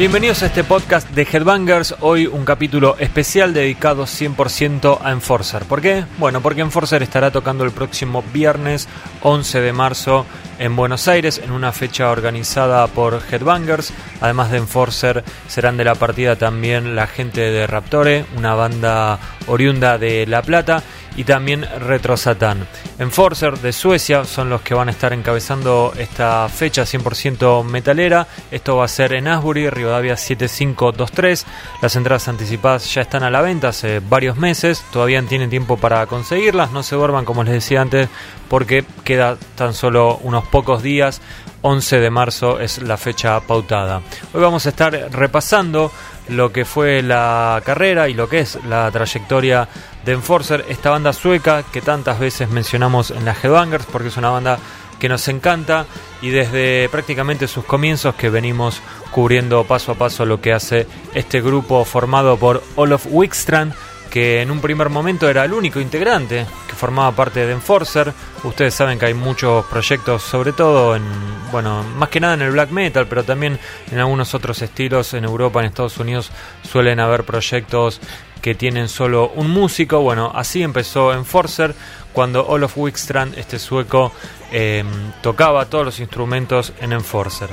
Bienvenidos a este podcast de Headbangers. Hoy un capítulo especial dedicado 100% a Enforcer. ¿Por qué? Bueno, porque Enforcer estará tocando el próximo viernes 11 de marzo en Buenos Aires en una fecha organizada por Headbangers. Además de Enforcer, serán de la partida también la gente de Raptore, una banda oriunda de La Plata y también Retro Satan. Enforcer de Suecia son los que van a estar encabezando esta fecha 100% metalera. Esto va a ser en Asbury, Rivadavia 7523. Las entradas anticipadas ya están a la venta hace varios meses. Todavía tienen tiempo para conseguirlas. No se duerman, como les decía antes, porque queda tan solo unos pocos días. 11 de marzo es la fecha pautada. Hoy vamos a estar repasando lo que fue la carrera y lo que es la trayectoria de Enforcer, esta banda sueca que tantas veces mencionamos en la Headbangers porque es una banda que nos encanta y desde prácticamente sus comienzos que venimos cubriendo paso a paso lo que hace este grupo formado por Olof Wickstrand que en un primer momento era el único integrante que formaba parte de Enforcer. Ustedes saben que hay muchos proyectos, sobre todo en, bueno, más que nada en el black metal, pero también en algunos otros estilos en Europa, en Estados Unidos suelen haber proyectos que tienen solo un músico. Bueno, así empezó Enforcer cuando Olof Wickstrand, este sueco, em, tocaba todos los instrumentos en Enforcer.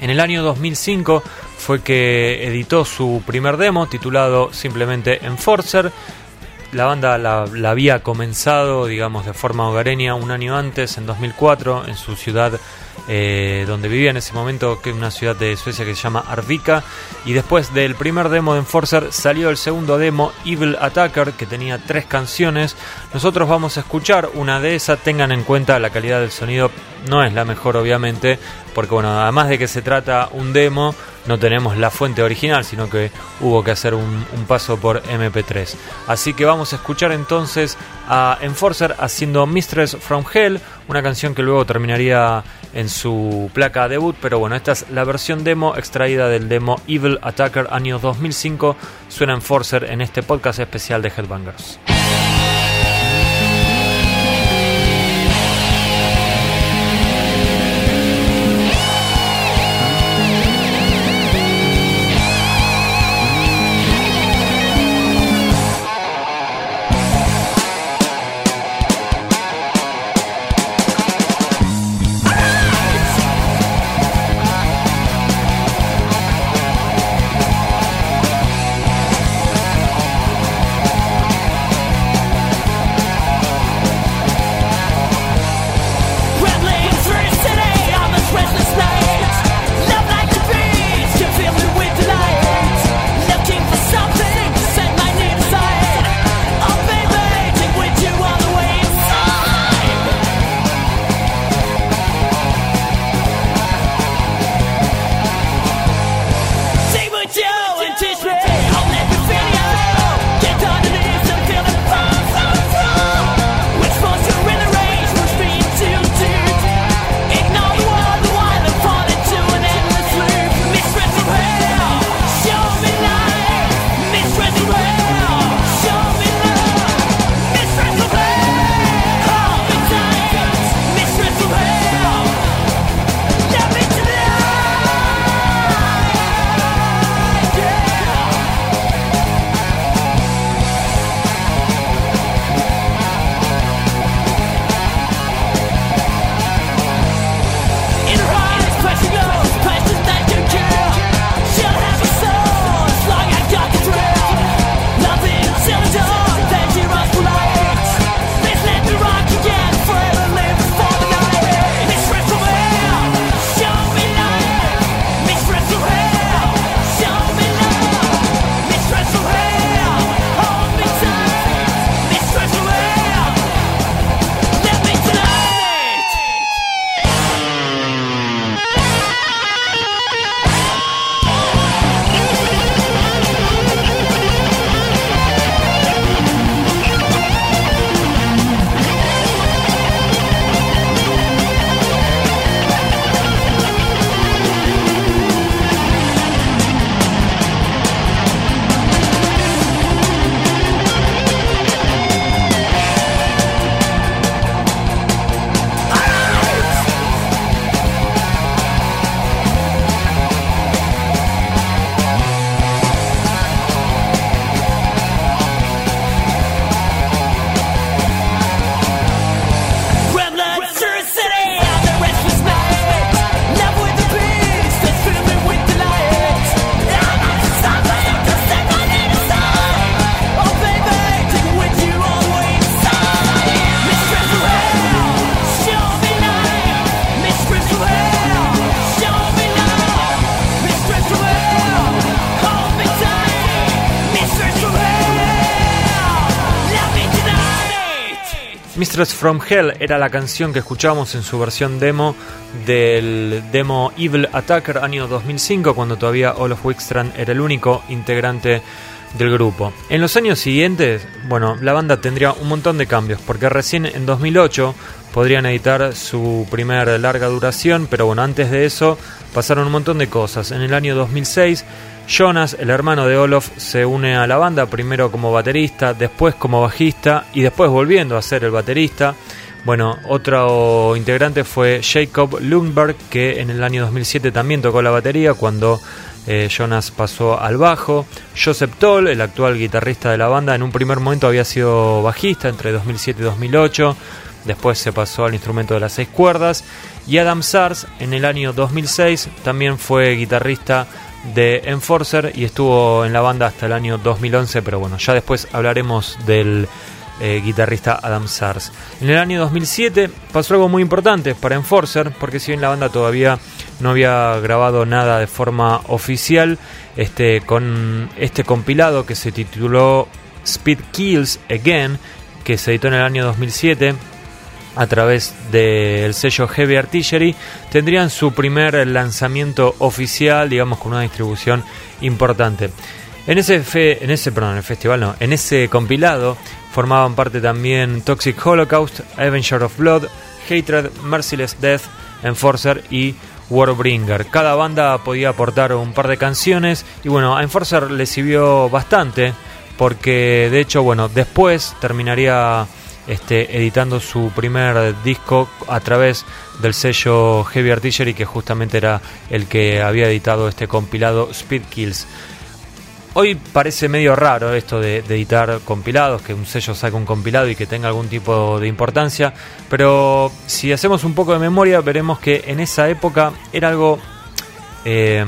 En el año 2005 fue que editó su primer demo titulado simplemente Enforcer. La banda la, había comenzado, digamos, de forma hogareña un año antes, en 2004, en su ciudad eh, donde vivía en ese momento, que es una ciudad de Suecia que se llama Arvika. Y después del primer demo de Enforcer salió el segundo demo, Evil Attacker, que tenía tres canciones. Nosotros vamos a escuchar una de esas, tengan en cuenta la calidad del sonido, no es la mejor obviamente, porque bueno, además de que se trata un demo, no tenemos la fuente original, sino que hubo que hacer un, paso por MP3. Así que vamos a escuchar entonces a Enforcer haciendo Mistress from Hell, una canción que luego terminaría en su placa debut, pero bueno, esta es la versión demo extraída del demo Evil Attacker año 2005, suena Enforcer en este podcast especial de Headbangers. From Hell era la canción que escuchábamos en su versión demo del demo Evil Attacker año 2005 cuando todavía Olaf Wickstrand era el único integrante del grupo. En los años siguientes, bueno, la banda tendría un montón de cambios porque recién en 2008 podrían editar su primer larga duración, pero bueno, antes de eso pasaron un montón de cosas. En el año 2006 Jonas, el hermano de Olof, se une a la banda primero como baterista, después como bajista y después volviendo a ser el baterista. Bueno, otro integrante fue Jacob Lundberg, que en el año 2007 también tocó la batería cuando eh, Jonas pasó al bajo. Joseph Toll, el actual guitarrista de la banda, en un primer momento había sido bajista entre 2007 y 2008. Después se pasó al instrumento de las seis cuerdas. Y Adam Sars, en el año 2006, también fue guitarrista de Enforcer y estuvo en la banda hasta el año 2011, pero bueno, ya después hablaremos del eh, guitarrista Adam Sars. En el año 2007 pasó algo muy importante para Enforcer, porque si bien la banda todavía no había grabado nada de forma oficial, este, con este compilado que se tituló Speed Kills Again, que se editó en el año 2007, a través del sello Heavy Artillery, tendrían su primer lanzamiento oficial, digamos con una distribución importante. En ese, fe, en ese, perdón, el festival no, en ese compilado formaban parte también Toxic Holocaust, Avenger of Blood, Hatred, Merciless Death, Enforcer y Warbringer. Cada banda podía aportar un par de canciones y bueno, a Enforcer le sirvió bastante porque de hecho, bueno, después terminaría este, editando su primer disco a través del sello Heavy Artillery, que justamente era el que había editado este compilado Speed Kills. Hoy parece medio raro esto de, editar compilados, que un sello saque un compilado y que tenga algún tipo de importancia, pero si hacemos un poco de memoria veremos que en esa época era algo, eh,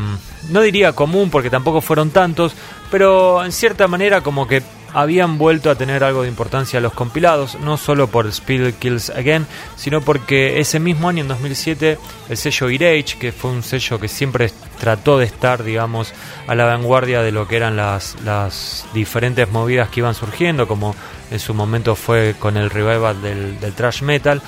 no diría común porque tampoco fueron tantos, pero en cierta manera como que habían vuelto a tener algo de importancia los compilados, no solo por Speed Kills Again, sino porque ese mismo año, en 2007, el sello Irage, que fue un sello que siempre trató de estar, digamos, a la vanguardia de lo que eran las, las diferentes movidas que iban surgiendo, como en su momento fue con el revival del, del thrash metal.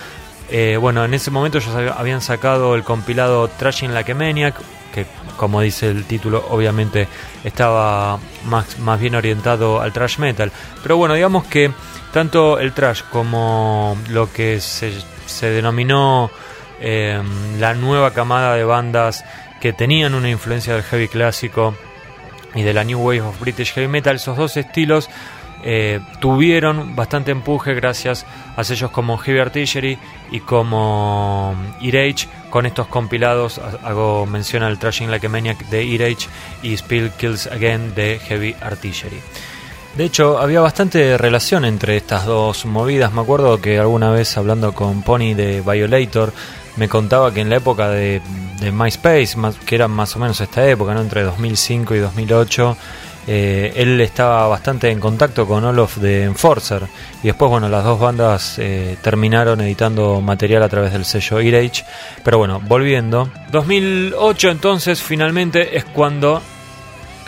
Eh, bueno, en ese momento ellos habían sacado el compilado Trashing Like a Maniac, que como dice el título, obviamente estaba más, más bien orientado al thrash metal. Pero bueno, digamos que tanto el thrash como lo que se, se denominó em, la nueva camada de bandas que tenían una influencia del heavy clásico y de la New Wave of British Heavy Metal, esos dos estilos eh, tuvieron bastante empuje gracias a sellos como Heavy Artillery y como Irage con estos compilados hago mención al Trashing Like a Maniac de Irage y Spill Kills Again de Heavy Artillery de hecho, había bastante relación entre estas dos movidas. Me acuerdo que alguna vez hablando con Pony de Violator, me contaba que en la época de, MySpace, que era más o menos esta época, ¿no? entre 2005 y 2008, eh, él estaba bastante en contacto con Olof de Enforcer. Y después bueno las dos bandas eh, terminaron editando material a través del sello Irage pero bueno volviendo. 2008 entonces finalmente es cuando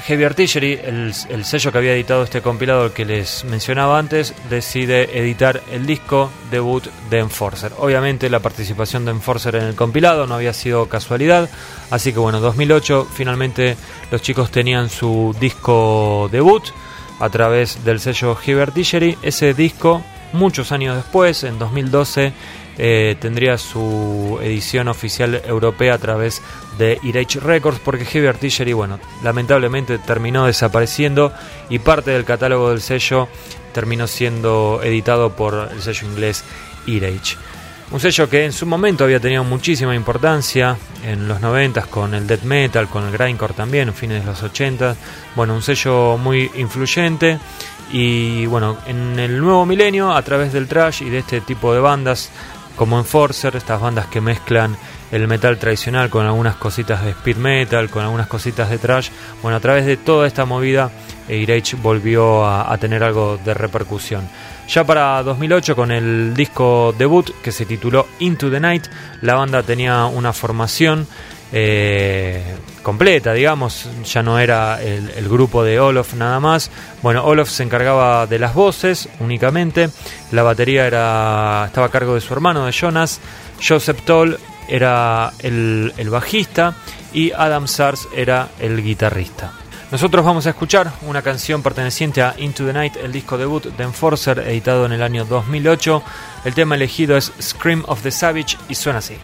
Heavy Artillery, el, sello que había editado este compilado que les mencionaba antes, decide editar el disco debut de Enforcer. Obviamente la participación de Enforcer en el compilado no había sido casualidad, así que bueno, 2008 finalmente los chicos tenían su disco debut a través del sello Heavy Artillery. Ese disco, muchos años después, en 2012, eh, tendría su edición oficial europea a través de Irage Records porque Heavy Artillery, bueno, lamentablemente terminó desapareciendo y parte del catálogo del sello terminó siendo editado por el sello inglés Irage. Un sello que en su momento había tenido muchísima importancia en los 90 con el death metal, con el grindcore también, en fines de los 80. Bueno, un sello muy influyente y bueno, en el nuevo milenio a través del trash y de este tipo de bandas como Enforcer, estas bandas que mezclan el metal tradicional con algunas cositas de speed metal, con algunas cositas de trash. Bueno, a través de toda esta movida, Irage volvió a, tener algo de repercusión. Ya para 2008, con el disco debut que se tituló Into the Night, la banda tenía una formación eh, completa, digamos, ya no era el, grupo de Olof nada más. Bueno, Olof se encargaba de las voces únicamente, la batería era estaba a cargo de su hermano, de Jonas, Joseph Toll era el, el bajista y Adam Sars era el guitarrista. Nosotros vamos a escuchar una canción perteneciente a Into the Night, el disco debut de Enforcer, editado en el año 2008. El tema elegido es Scream of the Savage y suena así.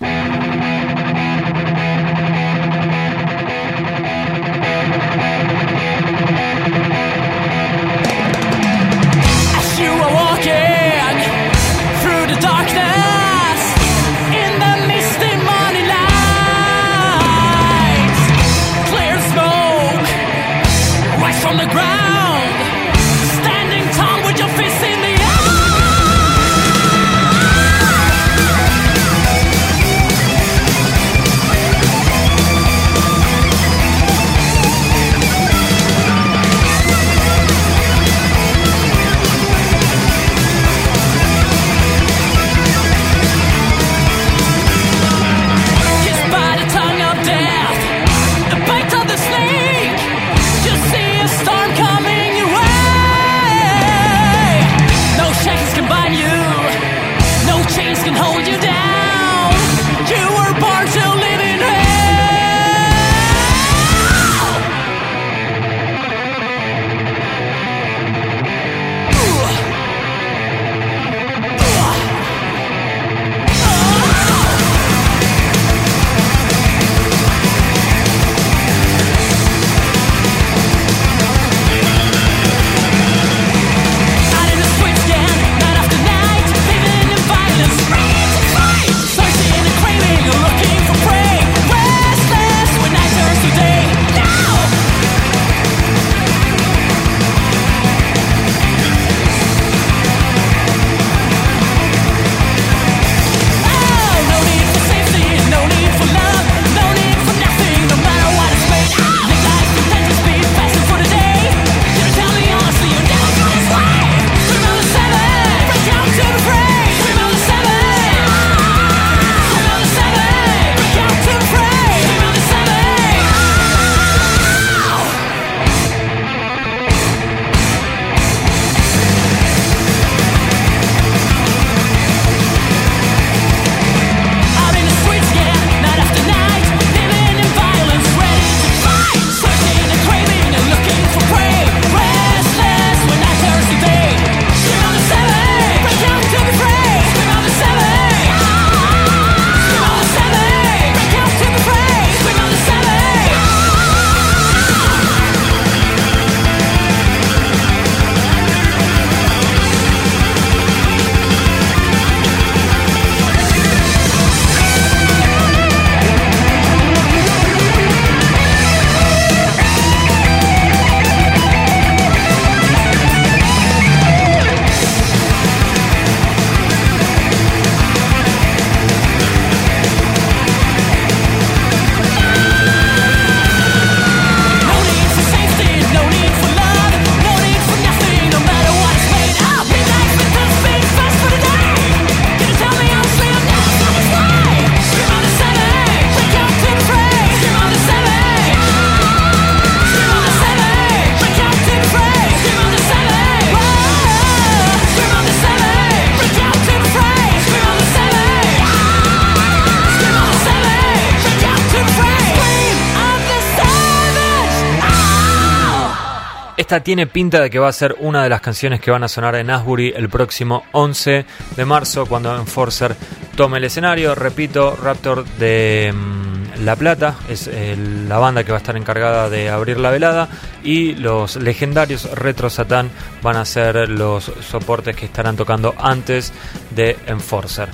Tiene pinta de que va a ser una de las canciones que van a sonar en Asbury el próximo 11 de marzo cuando Enforcer tome el escenario. Repito, Raptor de mm, La Plata es eh, la banda que va a estar encargada de abrir la velada y los legendarios Retro Satan van a ser los soportes que estarán tocando antes de Enforcer.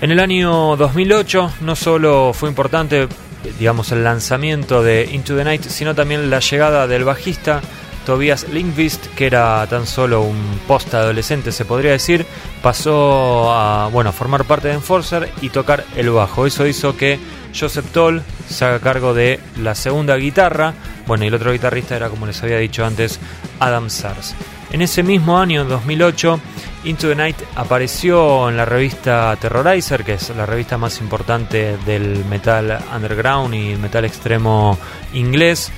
En el año 2008 no solo fue importante digamos el lanzamiento de Into the Night, sino también la llegada del bajista Tobias Linkvist, que era tan solo un post adolescente, se podría decir, pasó a bueno, formar parte de Enforcer y tocar el bajo. Eso hizo que Joseph Toll se haga cargo de la segunda guitarra. Bueno, y el otro guitarrista era, como les había dicho antes, Adam Sars. En ese mismo año, en 2008, Into the Night apareció en la revista Terrorizer, que es la revista más importante del metal underground y metal extremo inglés,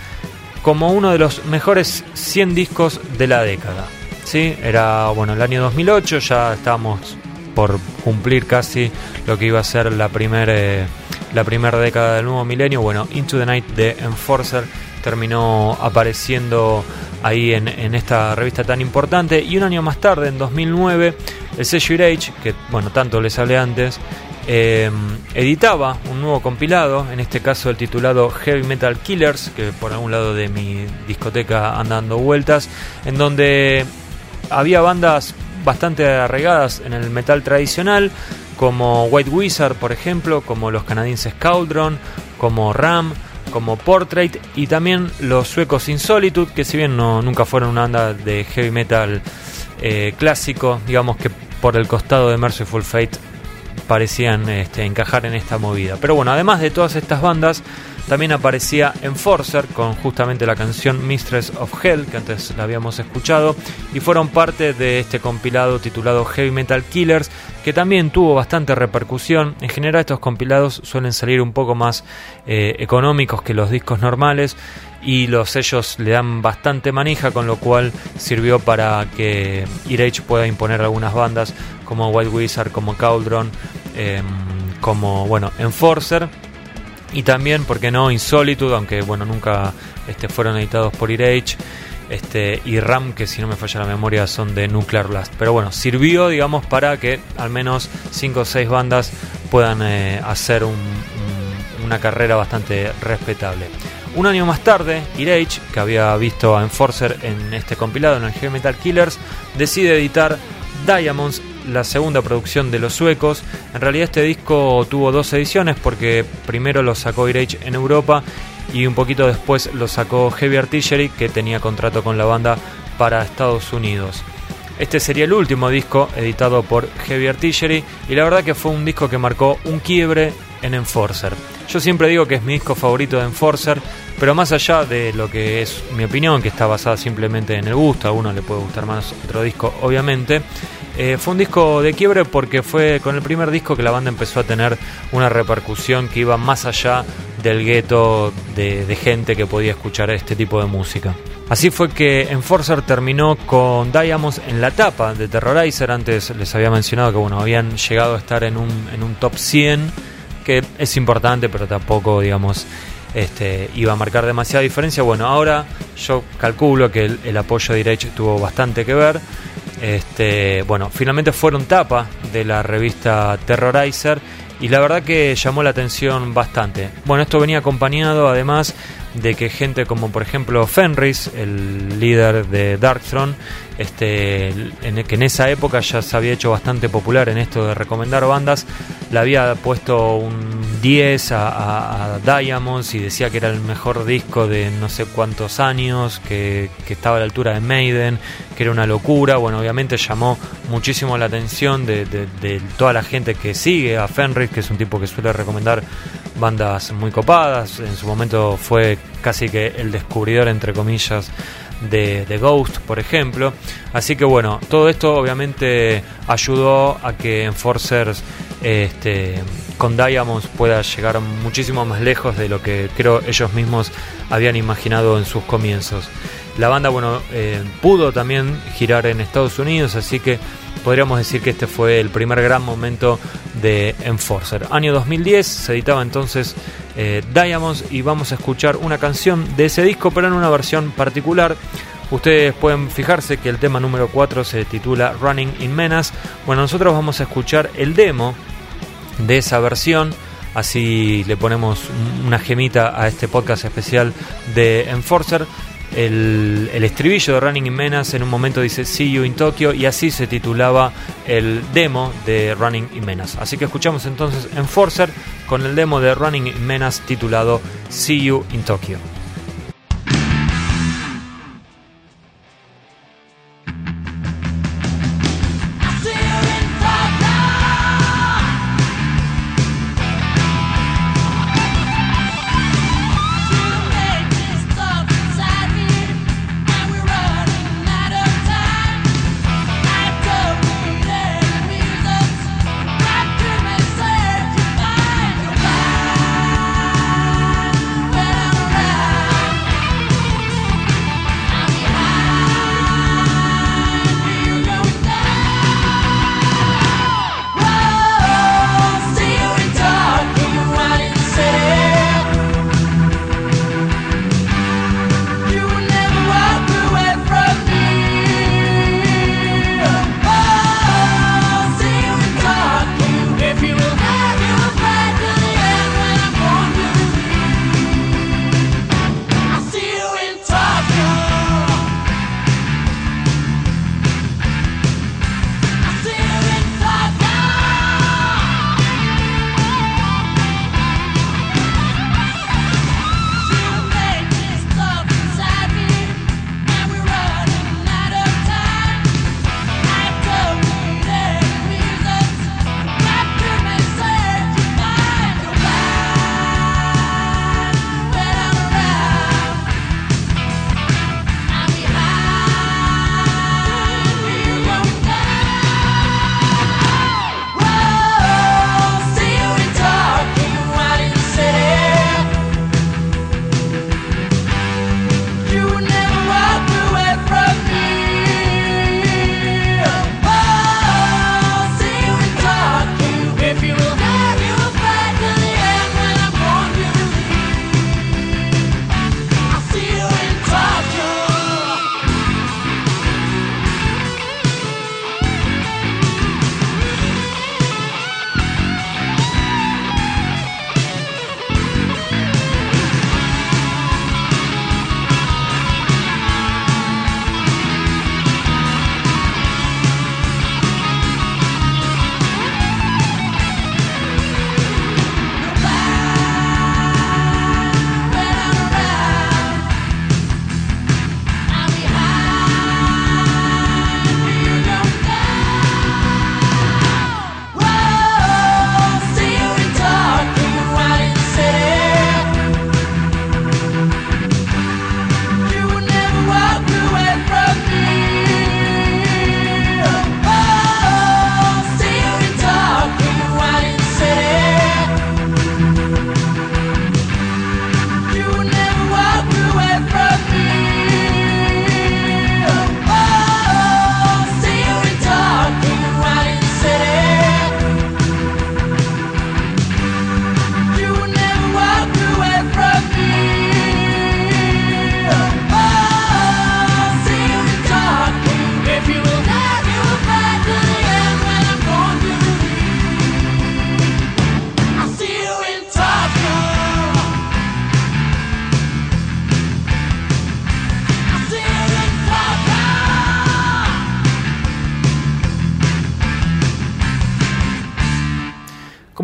como uno de los mejores 100 discos de la década. ¿Sí? Era bueno, el año 2008, ya estábamos por cumplir casi lo que iba a ser la primera eh, década del nuevo milenio. Bueno, Into the Night de Enforcer terminó apareciendo ahí en, esta revista tan importante. Y un año más tarde, en 2009, el sello Age, que bueno, tanto les hablé antes, em, editaba un nuevo compilado, en este caso el titulado Heavy Metal Killers, que por algún lado de mi discoteca anda dando vueltas, en donde había bandas bastante arraigadas en el metal tradicional, como White Wizard, por ejemplo, como los canadienses Cauldron, como Ram, como Portrait y también los suecos Insolitude, que si bien no, nunca fueron una banda de heavy metal eh, clásico, digamos que por el costado de Merciful Fate parecían este, encajar en esta movida. Pero bueno, además de todas estas bandas, también aparecía Enforcer con justamente la canción Mistress of Hell, que antes la habíamos escuchado, y fueron parte de este compilado titulado Heavy Metal Killers, que también tuvo bastante repercusión. En general estos compilados suelen salir un poco más eh, económicos que los discos normales y los sellos le dan bastante manija, con lo cual sirvió para que Irage pueda imponer algunas bandas como White Wizard, como Cauldron, em, como bueno, Enforcer y también, porque no, Insolitude, aunque bueno, nunca este, fueron editados por Irage. Este, y RAM, que si no me falla la memoria son de Nuclear Blast. Pero bueno, sirvió, digamos, para que al menos 5 o 6 bandas puedan eh, hacer una carrera bastante respetable. Un año más tarde, Irage, que había visto a Enforcer en este compilado, en el Heavy Metal Killers, decide editar Diamonds la segunda producción de los suecos. En realidad este disco tuvo dos ediciones porque primero lo sacó Irage en Europa y un poquito después lo sacó Heavy Artillery que tenía contrato con la banda para Estados Unidos. Este sería el último disco editado por Heavy Artillery y la verdad que fue un disco que marcó un quiebre en Enforcer. Yo siempre digo que es mi disco favorito de Enforcer, pero más allá de lo que es mi opinión, que está basada simplemente en el gusto, a uno le puede gustar más otro disco, obviamente, eh, fue un disco de quiebre porque fue con el primer disco que la banda empezó a tener una repercusión que iba más allá del gueto de, gente que podía escuchar este tipo de música. Así fue que Enforcer terminó con Diamonds en la tapa de Terrorizer. Antes les había mencionado que bueno, habían llegado a estar en un, en un top 100, que es importante, pero tampoco, digamos, este, iba a marcar demasiada diferencia. Bueno, ahora yo calculo que el, apoyo de tuvo bastante que ver. Este, bueno, finalmente fueron tapa de la revista Terrorizer y la verdad que llamó la atención bastante. Bueno, esto venía acompañado además de que gente como por ejemplo Fenris, el líder de Darkthrone, este, en, que en esa época ya se había hecho bastante popular en esto de recomendar bandas, le había puesto un 10 a, Diamonds y decía que era el mejor disco de no sé cuántos años, que, estaba a la altura de Maiden, que era una locura. Bueno, obviamente llamó muchísimo la atención de, de toda la gente que sigue a Fenris, que es un tipo que suele recomendar bandas muy copadas. En su momento fue casi que el descubridor, entre comillas, de, Ghost, por ejemplo. Así que bueno, todo esto obviamente ayudó a que Enforcers este, con Diamonds pueda llegar muchísimo más lejos de lo que creo ellos mismos habían imaginado en sus comienzos. La banda, bueno, eh, pudo también girar en Estados Unidos, así que podríamos decir que este fue el primer gran momento de Enforcer. Año 2010 se editaba entonces eh, Diamonds y vamos a escuchar una canción de ese disco, pero en una versión particular. Ustedes pueden fijarse que el tema número 4 se titula Running in Menace. Bueno, nosotros vamos a escuchar el demo de esa versión. Así le ponemos una gemita a este podcast especial de Enforcer el, estribillo de Running in Menace en un momento dice See You in Tokyo y así se titulaba el demo de Running in Menace. Así que escuchamos entonces Enforcer con el demo de Running in Menace titulado See You in Tokyo.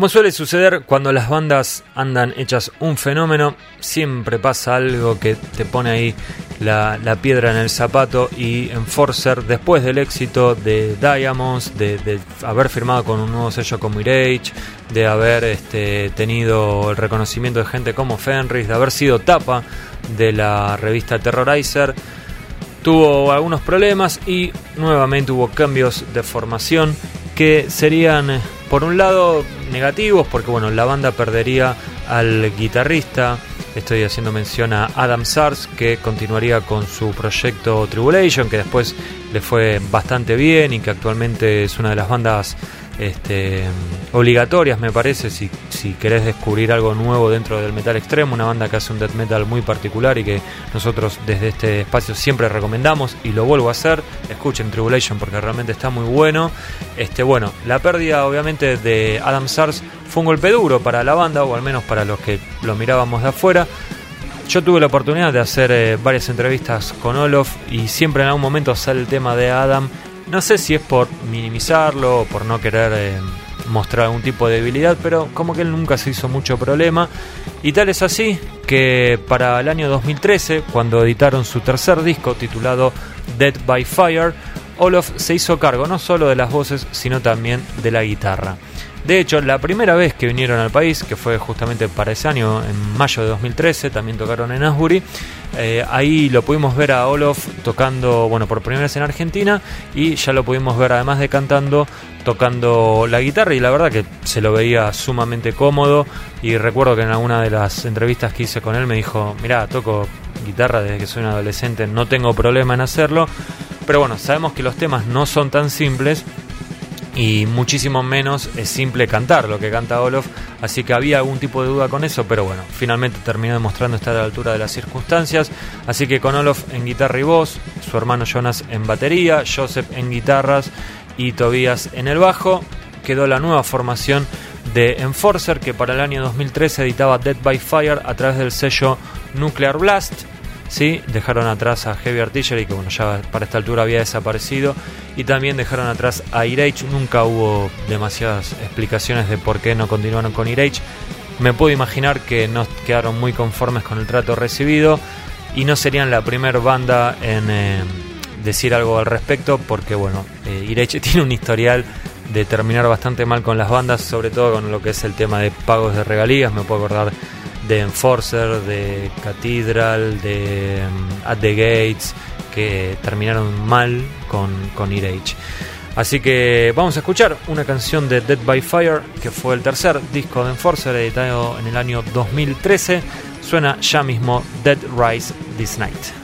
Como suele suceder cuando las bandas andan hechas un fenómeno, siempre pasa algo que te pone ahí la, piedra en el zapato y Enforcer, después del éxito de Diamonds, de, haber firmado con un nuevo sello como Mirage, de haber este, tenido el reconocimiento de gente como Fenris, de haber sido tapa de la revista Terrorizer, tuvo algunos problemas y nuevamente hubo cambios de formación que serían por un lado negativos porque bueno la banda perdería al guitarrista. Estoy haciendo mención a Adam Sars que continuaría con su proyecto Tribulation que después le fue bastante bien y que actualmente es una de las bandas este, obligatorias, me parece, si, si querés descubrir algo nuevo dentro del metal extremo, una banda que hace un death metal muy particular y que nosotros desde este espacio siempre recomendamos y lo vuelvo a hacer. Escuchen Tribulation porque realmente está muy bueno. Este, bueno, la pérdida obviamente de Adam Sars fue un golpe duro para la banda, o al menos para los que lo mirábamos de afuera. Yo tuve la oportunidad de hacer eh, varias entrevistas con Olof y siempre en algún momento sale el tema de Adam no sé si es por minimizarlo o por no querer eh, mostrar algún tipo de debilidad, pero como que él nunca se hizo mucho problema. Y tal es así que para el año 2013, cuando editaron su tercer disco titulado Dead by Fire, Olof se hizo cargo no solo de las voces, sino también de la guitarra. De hecho, la primera vez que vinieron al país, que fue justamente para ese año, en mayo de 2013, también tocaron en Asbury. Eh, ahí lo pudimos ver a Olof tocando, bueno, por primera vez en Argentina y ya lo pudimos ver además de cantando, tocando la guitarra y la verdad que se lo veía sumamente cómodo y recuerdo que en alguna de las entrevistas que hice con él me dijo, mira, toco guitarra desde que soy un adolescente, no tengo problema en hacerlo, pero bueno, sabemos que los temas no son tan simples y muchísimo menos es simple cantar lo que canta Olof, así que había algún tipo de duda con eso, pero bueno, finalmente terminó demostrando estar a la altura de las circunstancias, así que con Olof en guitarra y voz, su hermano Jonas en batería, Joseph en guitarras y Tobias en el bajo, quedó la nueva formación de Enforcer que para el año 2013 editaba Dead by Fire a través del sello Nuclear Blast ¿sí? Dejaron atrás a Heavy Artillery, que bueno, ya para esta altura había desaparecido, y también dejaron atrás a Irage. Nunca hubo demasiadas explicaciones de por qué no continuaron con Irage. Me puedo imaginar que no quedaron muy conformes con el trato recibido y no serían la primera banda en eh, decir algo al respecto, porque bueno, eh, Irage tiene un historial de terminar bastante mal con las bandas, sobre todo con lo que es el tema de pagos de regalías. Me puedo acordar de Enforcer, de Cathedral, de um, At the Gates, que terminaron mal con, con. Así que vamos a escuchar una canción de Dead by Fire, que fue el tercer disco de Enforcer editado en el año 2013. Suena ya mismo Dead Rise This Night.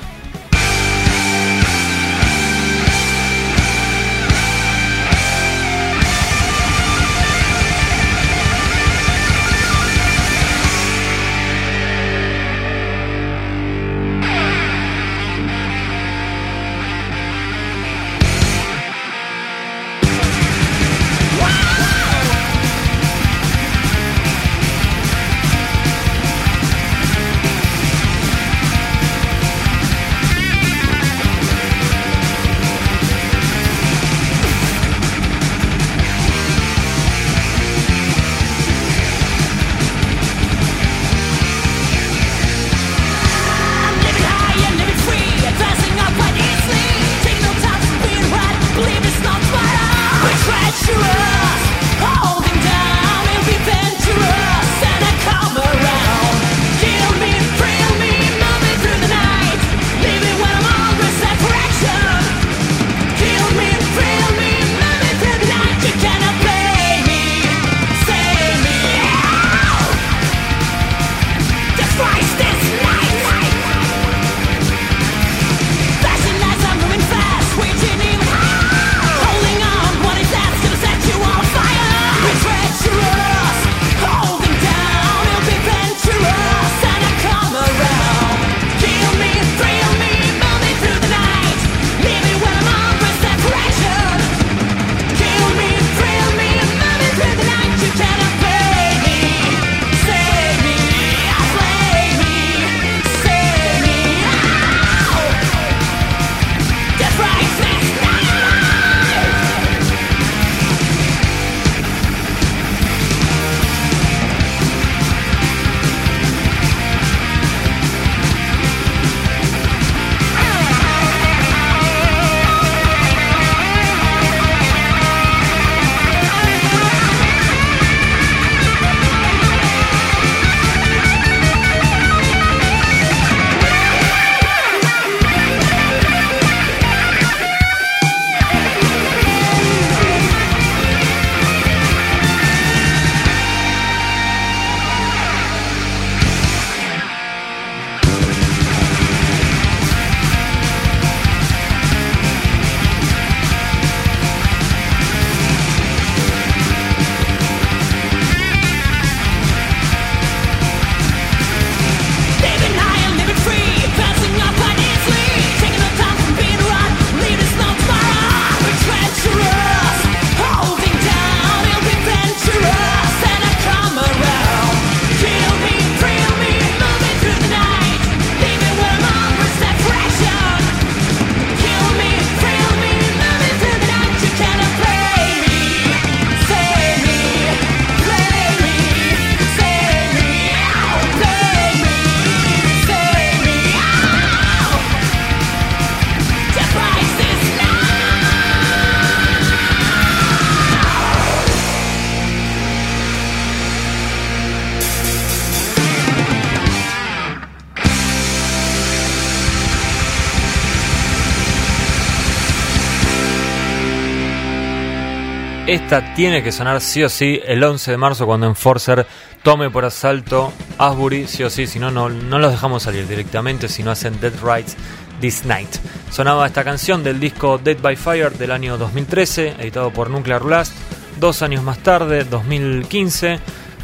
Esta tiene que sonar sí o sí el 11 de marzo cuando Enforcer tome por asalto Asbury, sí o sí, si no, no, los dejamos salir directamente, si no hacen Dead Rights This Night. Sonaba esta canción del disco Dead by Fire del año 2013, editado por Nuclear Blast. Dos años más tarde, 2015,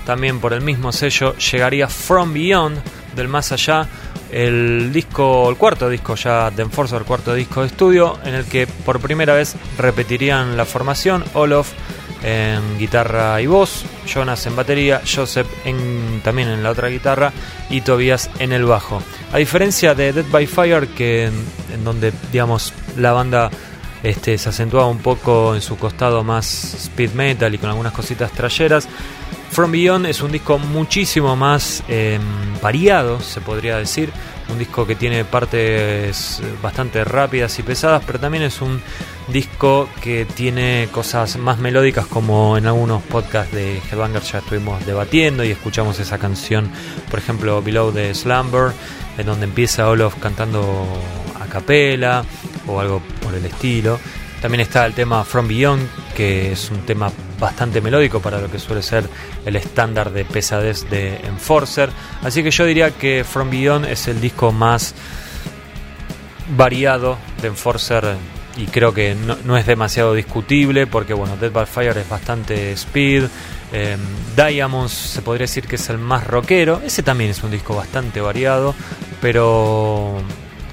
también por el mismo sello, llegaría From Beyond, del más allá, el disco, el cuarto disco ya de Enforcer, el cuarto disco de estudio, en el que por primera vez repetirían la formación, Olof en guitarra y voz, Jonas en batería, Joseph en, también en la otra guitarra y Tobias en el bajo. A diferencia de Dead by Fire, que en, donde digamos la banda este, se acentuaba un poco en su costado más speed metal y con algunas cositas trayeras, From Beyond es un disco muchísimo más em, variado, se podría decir. Un disco que tiene partes bastante rápidas y pesadas, pero también es un disco que tiene cosas más melódicas como en algunos podcasts de Headbanger ya estuvimos debatiendo y escuchamos esa canción, por ejemplo, Below the Slumber, en donde empieza Olof cantando a capela o algo por el estilo. También está el tema From Beyond, que es un tema bastante melódico para lo que suele ser el estándar de pesadez de Enforcer. Así que yo diría que From Beyond es el disco más variado de Enforcer y creo que no, es demasiado discutible porque bueno, Dead by Fire es bastante speed. Eh, Diamonds se podría decir que es el más rockero. Ese también es un disco bastante variado, pero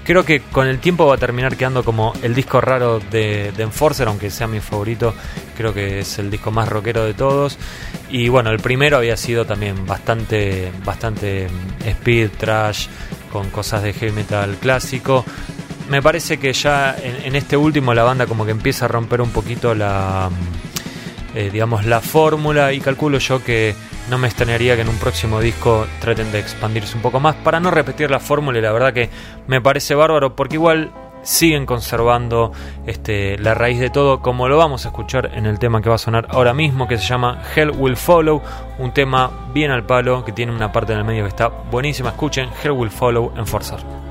creo que con el tiempo va a terminar quedando como el disco raro de, Enforcer, aunque sea mi favorito, creo que es el disco más rockero de todos. Y bueno, el primero había sido también bastante, bastante speed, trash, con cosas de heavy metal clásico. Me parece que ya en, este último la banda como que empieza a romper un poquito la, eh, digamos, la fórmula y calculo yo que no me extrañaría que en un próximo disco traten de expandirse un poco más para no repetir la fórmula y la verdad que me parece bárbaro porque igual siguen conservando este, la raíz de todo como lo vamos a escuchar en el tema que va a sonar ahora mismo que se llama Hell Will Follow, un tema bien al palo que tiene una parte en el medio que está buenísima, escuchen Hell Will Follow en.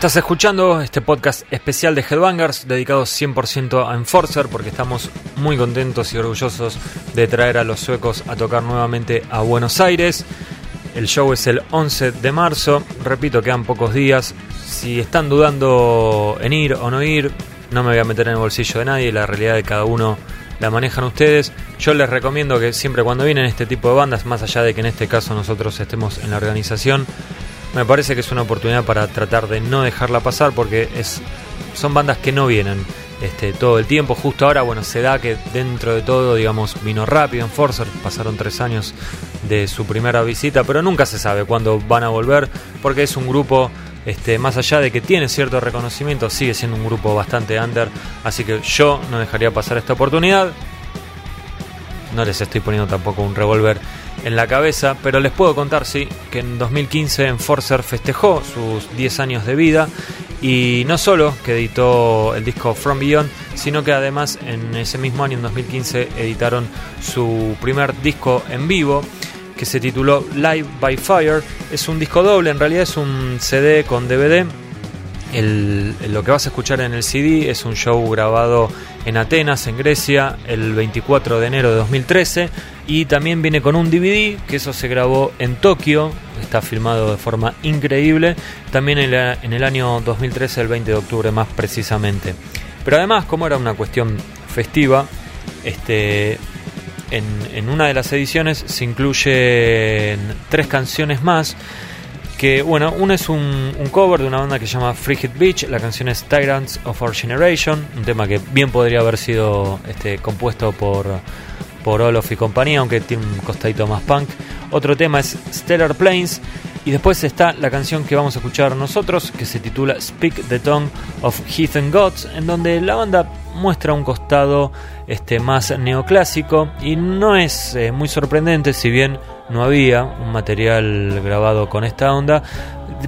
Estás escuchando este podcast especial de Headbangers dedicado 100% a Enforcer porque estamos muy contentos y orgullosos de traer a los suecos a tocar nuevamente a Buenos Aires. El show es el 11 de marzo, repito, quedan pocos días. Si están dudando en ir o no ir, no me voy a meter en el bolsillo de nadie, la realidad de cada uno la manejan ustedes. Yo les recomiendo que siempre cuando vienen este tipo de bandas, más allá de que en este caso nosotros estemos en la organización, me parece que es una oportunidad para tratar de no dejarla pasar porque es, son bandas que no vienen este, todo el tiempo. Justo ahora, bueno, se da que dentro de todo, digamos, vino rápido en Forcer, pasaron tres años de su primera visita, pero nunca se sabe cuándo van a volver porque es un grupo este, más allá de que tiene cierto reconocimiento, sigue siendo un grupo bastante under, así que yo no dejaría pasar esta oportunidad. No les estoy poniendo tampoco un revólver en la cabeza, pero les puedo contar, sí, que en 2015 Enforcer festejó sus 10 años de vida y no solo que editó el disco From Beyond, sino que además en ese mismo año, en 2015, editaron su primer disco en vivo que se tituló Live by Fire. Es un disco doble, en realidad es un CD con DVD. Lo que vas a escuchar en el CD es un show grabado en Atenas, en Grecia, el 24 de enero de 2013 y también viene con un DVD, que eso se grabó en Tokio, está filmado de forma increíble, también en, en el año 2013, el 20 de octubre más precisamente. Pero además, como era una cuestión festiva, este, en, una de las ediciones se incluyen tres canciones más. Que bueno, una es un, cover de una banda que se llama Frigid Beach, la canción es Tyrants of Our Generation, un tema que bien podría haber sido este, compuesto por, por Olof y compañía, aunque tiene un costadito más punk. Otro tema es Stellar Plains. Y después está la canción que vamos a escuchar nosotros, que se titula Speak the Tongue of Heathen Gods, en donde la banda muestra un costado este, más neoclásico y no es eh, muy sorprendente si bien no había un material grabado con esta onda,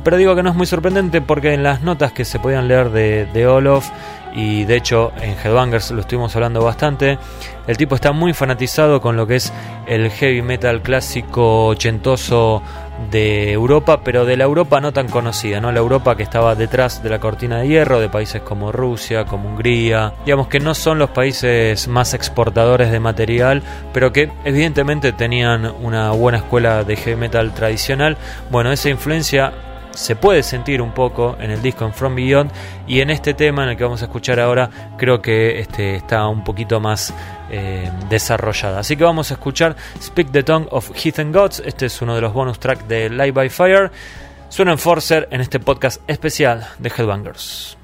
pero digo que no es muy sorprendente porque en las notas que se podían leer de, de Olof y de hecho en Headbangers lo estuvimos hablando bastante, el tipo está muy fanatizado con lo que es el heavy metal clásico ochentoso de Europa, pero de la Europa no tan conocida, ¿no? La Europa que estaba detrás de la cortina de hierro, de países como Rusia, como Hungría, digamos que no son los países más exportadores de material, pero que evidentemente tenían una buena escuela de heavy metal tradicional. Bueno, esa influencia se puede sentir un poco en el disco en From Beyond y en este tema en el que vamos a escuchar ahora creo que este está un poquito más eh, desarrollada. Así que vamos a escuchar Speak the Tongue of Heathen Gods. Este es uno de los bonus tracks de Live by Fire. Suena Enforcer en este podcast especial de Headbangers.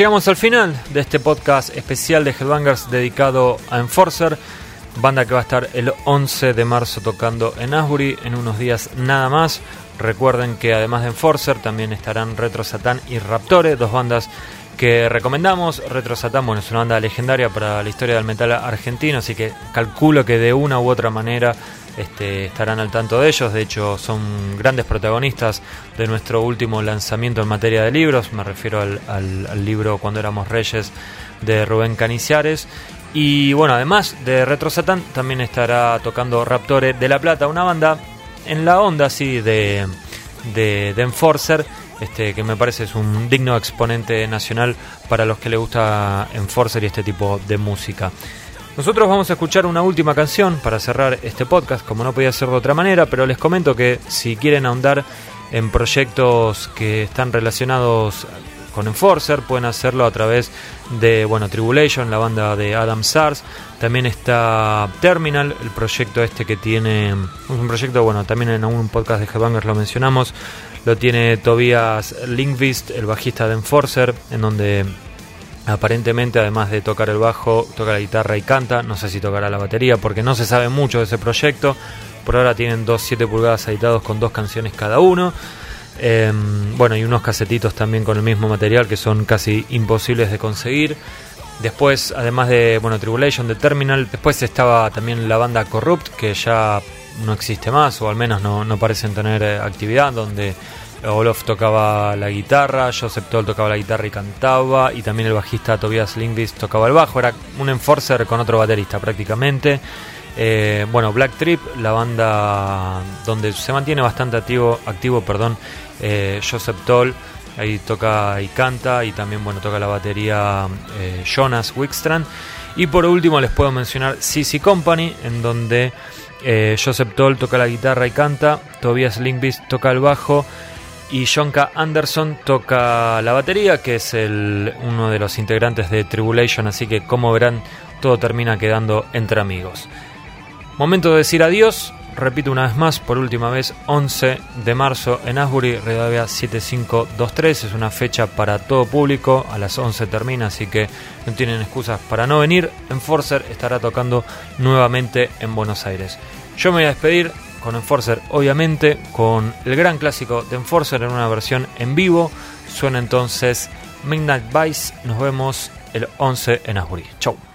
Llegamos al final de este podcast especial de Headbangers dedicado a Enforcer, banda que va a estar el 11 de marzo tocando en Asbury en unos días nada más. Recuerden que además de Enforcer también estarán Retro Satan y Raptore, dos bandas que recomendamos. Retro Satan, bueno, es una banda legendaria para la historia del metal argentino, así que calculo que de una u otra manera este, estarán al tanto de ellos. De hecho, son grandes protagonistas de nuestro último lanzamiento en materia de libros. Me refiero al, libro Cuando éramos reyes de Rubén Caniciares. Y bueno, además de Retro Satan, también estará tocando Raptore de La Plata, una banda en la onda así de, de Enforcer. Este, que me parece es un digno exponente nacional para los que le gusta Enforcer y este tipo de música. Nosotros vamos a escuchar una última canción para cerrar este podcast, como no podía ser de otra manera, pero les comento que si quieren ahondar en proyectos que están relacionados con Enforcer, pueden hacerlo a través de bueno, Tribulation, la banda de Adam Sars. También está Terminal, el proyecto este que tiene. Un proyecto, bueno, también en algún podcast de Headbangers lo mencionamos. Lo tiene Tobias Linkvist, el bajista de Enforcer, en donde Aparentemente, además de tocar el bajo, toca la guitarra y canta. No sé si tocará la batería porque no se sabe mucho de ese proyecto. Por ahora tienen dos 7 pulgadas editados con dos canciones cada uno. Em, bueno, y unos casetitos también con el mismo material que son casi imposibles de conseguir. Después, además de bueno, Tribulation, de Terminal, después estaba también la banda Corrupt, que ya no existe más, o al menos no, no parecen tener eh, actividad, donde Olof tocaba la guitarra, Joseph Toll tocaba la guitarra y cantaba, y también el bajista Tobias Lindqvist tocaba el bajo, era un enforcer con otro baterista prácticamente. Eh, bueno, Black Trip, la banda donde se mantiene bastante activo, activo perdón, eh, Joseph Toll, ahí toca y canta, y también bueno, toca la batería Jonas Wickstrand. Y por último les puedo mencionar CC Company, en donde Joseph Toll toca la guitarra y canta, Tobias Lindqvist toca el bajo, y John K. Anderson toca la batería, que es uno de los integrantes de Tribulation, así que como verán, todo termina quedando entre amigos. Momento de decir adiós, repito una vez más, por última vez, 11 de marzo en Asbury, Redavia 7523, es una fecha para todo público, a las 11 termina, así que no tienen excusas para no venir. Enforcer estará tocando nuevamente en Buenos Aires. Yo me voy a despedir, con Enforcer, obviamente, con el gran clásico de Enforcer en una versión en vivo. Suena entonces Midnight Vice. Nos vemos el 11 en Asbury. Chau.